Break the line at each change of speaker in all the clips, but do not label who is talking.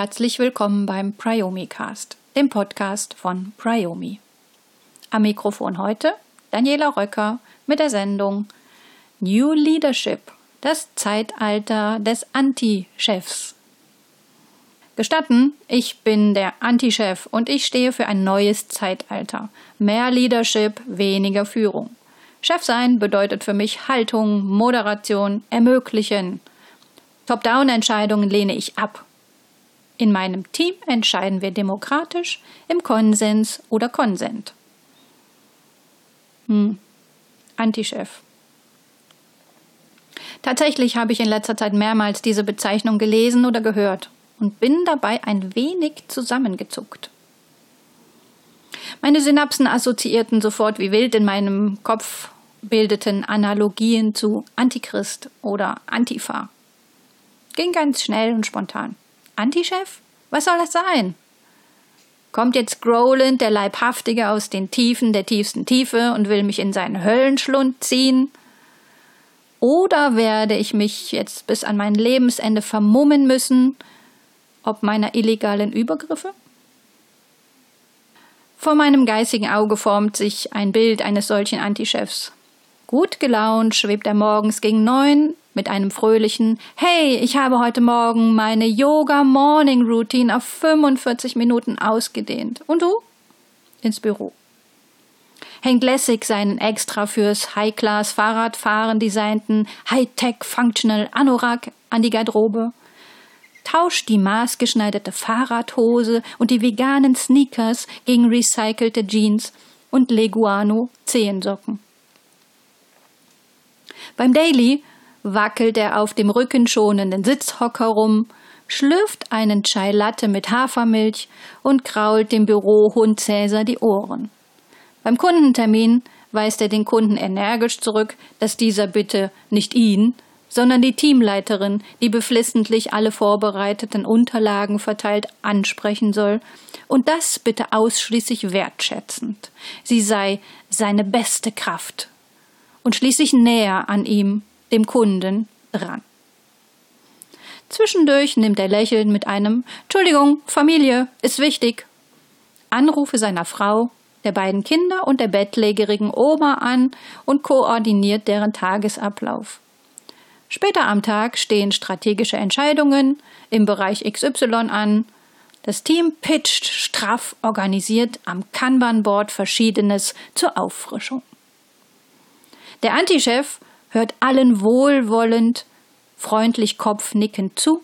herzlich willkommen beim Priomi Cast, dem Podcast von Priomi. Am Mikrofon heute Daniela Röcker mit der Sendung New Leadership, das Zeitalter des Anti-Chefs. Gestatten, ich bin der Anti-Chef und ich stehe für ein neues Zeitalter. Mehr Leadership, weniger Führung. Chef sein bedeutet für mich Haltung, Moderation, ermöglichen. Top-Down-Entscheidungen lehne ich ab in meinem Team entscheiden wir demokratisch, im Konsens oder Konsent. Hm. Antichef. Tatsächlich habe ich in letzter Zeit mehrmals diese Bezeichnung gelesen oder gehört und bin dabei ein wenig zusammengezuckt. Meine Synapsen assoziierten sofort wie wild in meinem Kopf bildeten Analogien zu Antichrist oder Antifa. Ging ganz schnell und spontan. Antichef? Was soll das sein? Kommt jetzt Growland, der Leibhaftige aus den Tiefen der tiefsten Tiefe und will mich in seinen Höllenschlund ziehen? Oder werde ich mich jetzt bis an mein Lebensende vermummen müssen, ob meiner illegalen Übergriffe? Vor meinem geistigen Auge formt sich ein Bild eines solchen Antichefs. Gut gelaunt schwebt er morgens gegen neun mit einem fröhlichen Hey, ich habe heute Morgen meine Yoga Morning Routine auf 45 Minuten ausgedehnt. Und du? Ins Büro. Hängt lässig seinen extra fürs High-Class Fahrradfahren designten High-Tech Functional Anorak an die Garderobe. Tauscht die maßgeschneiderte Fahrradhose und die veganen Sneakers gegen recycelte Jeans und Leguano Zehensocken. Beim Daily wackelt er auf dem rückenschonenden Sitzhocker rum, schlürft einen Chai Latte mit Hafermilch und krault dem Bürohund Cäsar die Ohren. Beim Kundentermin weist er den Kunden energisch zurück, dass dieser bitte nicht ihn, sondern die Teamleiterin, die beflissentlich alle vorbereiteten Unterlagen verteilt, ansprechen soll, und das bitte ausschließlich wertschätzend. Sie sei seine beste Kraft und schließlich näher an ihm dem Kunden ran. Zwischendurch nimmt er lächelnd mit einem Entschuldigung, Familie ist wichtig. Anrufe seiner Frau, der beiden Kinder und der bettlägerigen Oma an und koordiniert deren Tagesablauf. Später am Tag stehen strategische Entscheidungen im Bereich XY an. Das Team pitcht straff organisiert am Kanban-Board Verschiedenes zur Auffrischung. Der Antichef hört allen wohlwollend, freundlich kopfnickend zu,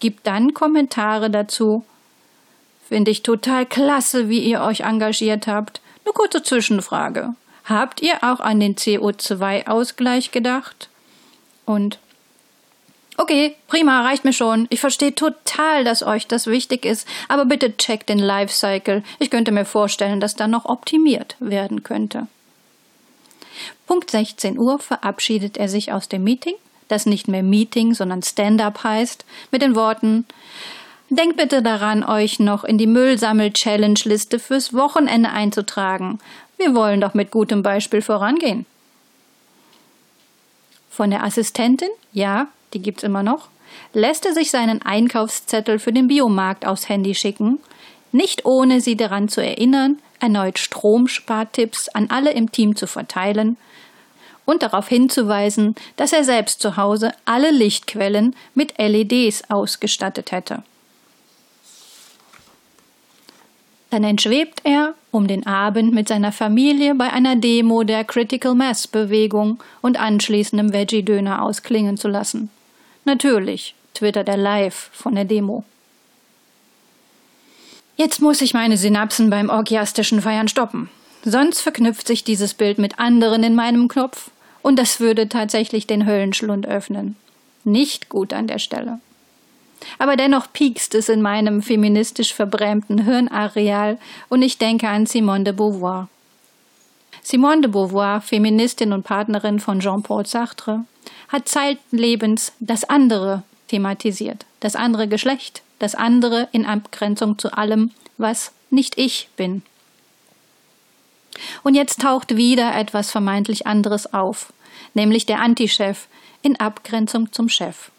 gibt dann Kommentare dazu. Finde ich total klasse, wie ihr euch engagiert habt. Eine kurze Zwischenfrage. Habt ihr auch an den CO2-Ausgleich gedacht? Und Okay, prima, reicht mir schon. Ich verstehe total, dass euch das wichtig ist, aber bitte checkt den Lifecycle. Ich könnte mir vorstellen, dass da noch optimiert werden könnte. Punkt 16 Uhr verabschiedet er sich aus dem Meeting, das nicht mehr Meeting, sondern Stand-up heißt, mit den Worten Denkt bitte daran, euch noch in die Müllsammel-Challenge-Liste fürs Wochenende einzutragen. Wir wollen doch mit gutem Beispiel vorangehen. Von der Assistentin, ja, die gibt's immer noch, lässt er sich seinen Einkaufszettel für den Biomarkt aufs Handy schicken, nicht ohne sie daran zu erinnern, erneut Stromspartipps an alle im Team zu verteilen und darauf hinzuweisen, dass er selbst zu Hause alle Lichtquellen mit LEDs ausgestattet hätte. Dann entschwebt er um den Abend mit seiner Familie bei einer Demo der Critical Mass Bewegung und anschließendem Veggie-Döner ausklingen zu lassen. Natürlich twittert er live von der Demo. Jetzt muss ich meine Synapsen beim orgiastischen Feiern stoppen. Sonst verknüpft sich dieses Bild mit anderen in meinem Knopf und das würde tatsächlich den Höllenschlund öffnen. Nicht gut an der Stelle. Aber dennoch piekst es in meinem feministisch verbrämten Hirnareal und ich denke an Simone de Beauvoir. Simone de Beauvoir, Feministin und Partnerin von Jean-Paul Sartre, hat zeitlebens das andere thematisiert, das andere Geschlecht, das andere in Abgrenzung zu allem, was nicht ich bin. Und jetzt taucht wieder etwas vermeintlich anderes auf, nämlich der Antichef in Abgrenzung zum Chef.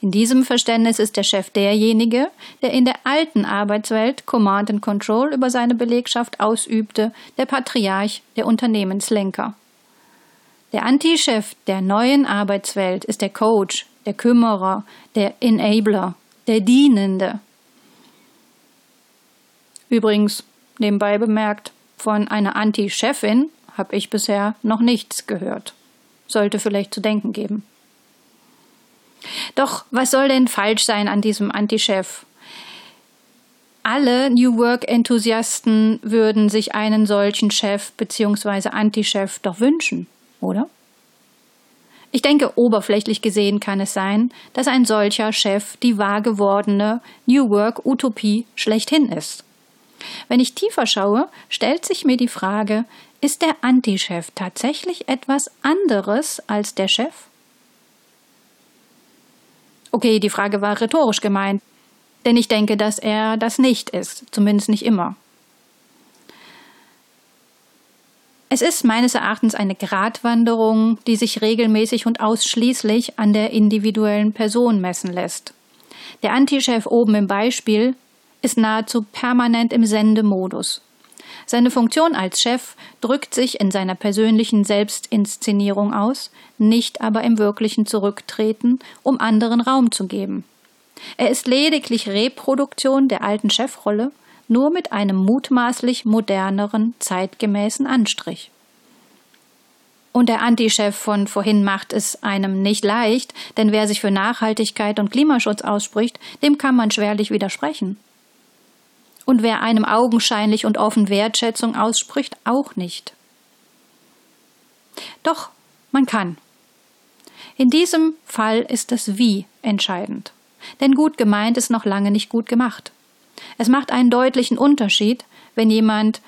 In diesem Verständnis ist der Chef derjenige, der in der alten Arbeitswelt Command and Control über seine Belegschaft ausübte, der Patriarch, der Unternehmenslenker. Der Anti-Chef der neuen Arbeitswelt ist der Coach, der Kümmerer, der Enabler, der Dienende. Übrigens, nebenbei bemerkt, von einer Anti-Chefin habe ich bisher noch nichts gehört. Sollte vielleicht zu denken geben. Doch was soll denn falsch sein an diesem Anti-Chef? Alle New Work-Enthusiasten würden sich einen solchen Chef bzw. Anti-Chef doch wünschen, oder? Ich denke, oberflächlich gesehen kann es sein, dass ein solcher Chef die wahr gewordene New Work-Utopie schlechthin ist. Wenn ich tiefer schaue, stellt sich mir die Frage, ist der Anti-Chef tatsächlich etwas anderes als der Chef? Okay, die Frage war rhetorisch gemeint, denn ich denke, dass er das nicht ist, zumindest nicht immer. Es ist meines Erachtens eine Gratwanderung, die sich regelmäßig und ausschließlich an der individuellen Person messen lässt. Der Antichef oben im Beispiel ist nahezu permanent im Sendemodus. Seine Funktion als Chef drückt sich in seiner persönlichen Selbstinszenierung aus, nicht aber im wirklichen Zurücktreten, um anderen Raum zu geben. Er ist lediglich Reproduktion der alten Chefrolle, nur mit einem mutmaßlich moderneren, zeitgemäßen Anstrich. Und der Antichef von vorhin macht es einem nicht leicht, denn wer sich für Nachhaltigkeit und Klimaschutz ausspricht, dem kann man schwerlich widersprechen. Und wer einem augenscheinlich und offen Wertschätzung ausspricht, auch nicht. Doch, man kann. In diesem Fall ist das Wie entscheidend. Denn gut gemeint ist noch lange nicht gut gemacht. Es macht einen deutlichen Unterschied, wenn jemand,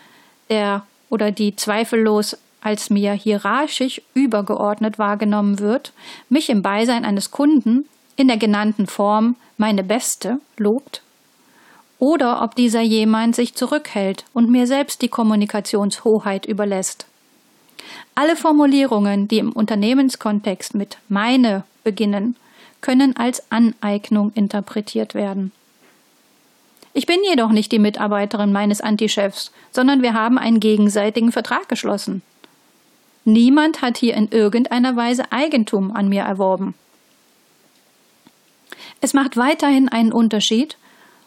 der oder die zweifellos als mir hierarchisch übergeordnet wahrgenommen wird, mich im Beisein eines Kunden in der genannten Form meine Beste lobt oder ob dieser jemand sich zurückhält und mir selbst die Kommunikationshoheit überlässt. Alle Formulierungen, die im Unternehmenskontext mit meine beginnen, können als Aneignung interpretiert werden. Ich bin jedoch nicht die Mitarbeiterin meines Antichefs, sondern wir haben einen gegenseitigen Vertrag geschlossen. Niemand hat hier in irgendeiner Weise Eigentum an mir erworben. Es macht weiterhin einen Unterschied,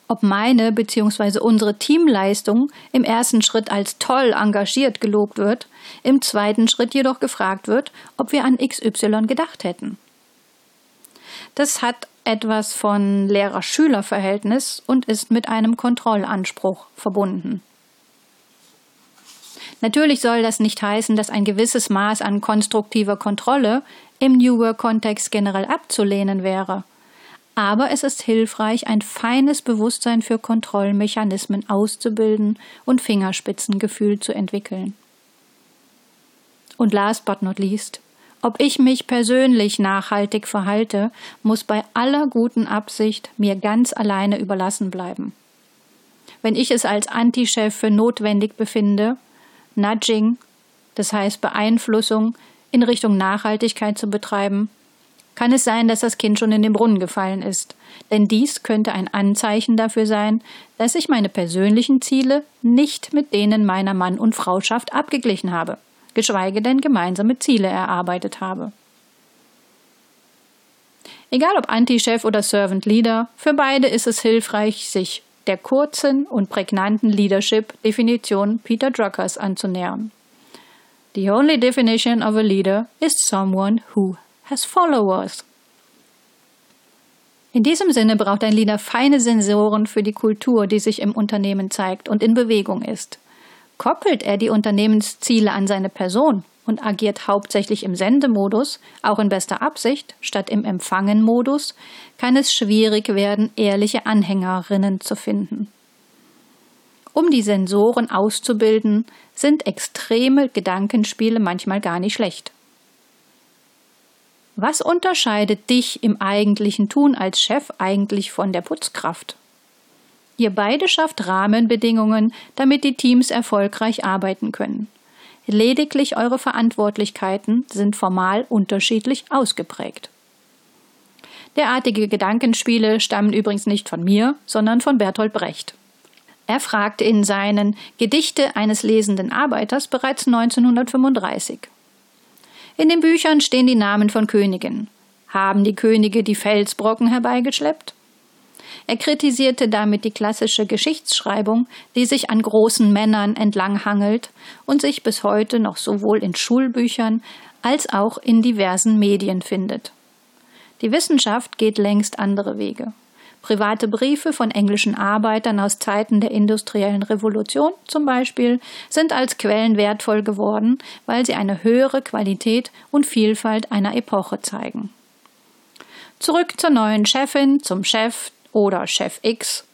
ob meine bzw. unsere Teamleistung im ersten Schritt als toll engagiert gelobt wird, im zweiten Schritt jedoch gefragt wird, ob wir an XY gedacht hätten. Das hat etwas von Lehrer-Schüler-Verhältnis und ist mit einem Kontrollanspruch verbunden. Natürlich soll das nicht heißen, dass ein gewisses Maß an konstruktiver Kontrolle im New Work-Kontext generell abzulehnen wäre aber es ist hilfreich, ein feines Bewusstsein für Kontrollmechanismen auszubilden und Fingerspitzengefühl zu entwickeln. Und last but not least, ob ich mich persönlich nachhaltig verhalte, muss bei aller guten Absicht mir ganz alleine überlassen bleiben. Wenn ich es als Antichef für notwendig befinde, Nudging, das heißt Beeinflussung in Richtung Nachhaltigkeit zu betreiben, kann es sein, dass das Kind schon in den Brunnen gefallen ist. Denn dies könnte ein Anzeichen dafür sein, dass ich meine persönlichen Ziele nicht mit denen meiner Mann- und Frauschaft abgeglichen habe, geschweige denn gemeinsame Ziele erarbeitet habe. Egal ob Anti-Chef oder Servant Leader, für beide ist es hilfreich, sich der kurzen und prägnanten Leadership-Definition Peter Druckers anzunähern. The only definition of a leader is someone who has followers. In diesem Sinne braucht ein Leader feine Sensoren für die Kultur, die sich im Unternehmen zeigt und in Bewegung ist. Koppelt er die Unternehmensziele an seine Person und agiert hauptsächlich im Sendemodus, auch in bester Absicht, statt im Empfangenmodus, kann es schwierig werden, ehrliche Anhängerinnen zu finden. Um die Sensoren auszubilden, sind extreme Gedankenspiele manchmal gar nicht schlecht. Was unterscheidet dich im eigentlichen Tun als Chef eigentlich von der Putzkraft? Ihr beide schafft Rahmenbedingungen, damit die Teams erfolgreich arbeiten können. Lediglich eure Verantwortlichkeiten sind formal unterschiedlich ausgeprägt. Derartige Gedankenspiele stammen übrigens nicht von mir, sondern von Bertolt Brecht. Er fragte in seinen Gedichte eines lesenden Arbeiters bereits 1935. In den Büchern stehen die Namen von Königen. Haben die Könige die Felsbrocken herbeigeschleppt? Er kritisierte damit die klassische Geschichtsschreibung, die sich an großen Männern entlanghangelt und sich bis heute noch sowohl in Schulbüchern als auch in diversen Medien findet. Die Wissenschaft geht längst andere Wege. Private Briefe von englischen Arbeitern aus Zeiten der industriellen Revolution zum Beispiel sind als Quellen wertvoll geworden, weil sie eine höhere Qualität und Vielfalt einer Epoche zeigen. Zurück zur neuen Chefin, zum Chef oder Chef X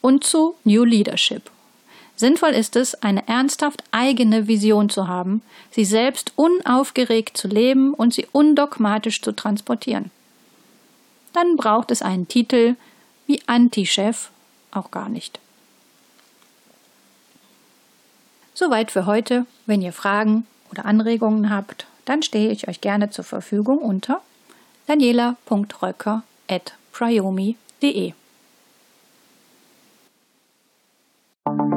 und zu New Leadership. Sinnvoll ist es, eine ernsthaft eigene Vision zu haben, sie selbst unaufgeregt zu leben und sie undogmatisch zu transportieren. Dann braucht es einen Titel, wie Anti-Chef auch gar nicht. Soweit für heute. Wenn ihr Fragen oder Anregungen habt, dann stehe ich euch gerne zur Verfügung unter daniela.röcker.priomi.de. Thank you.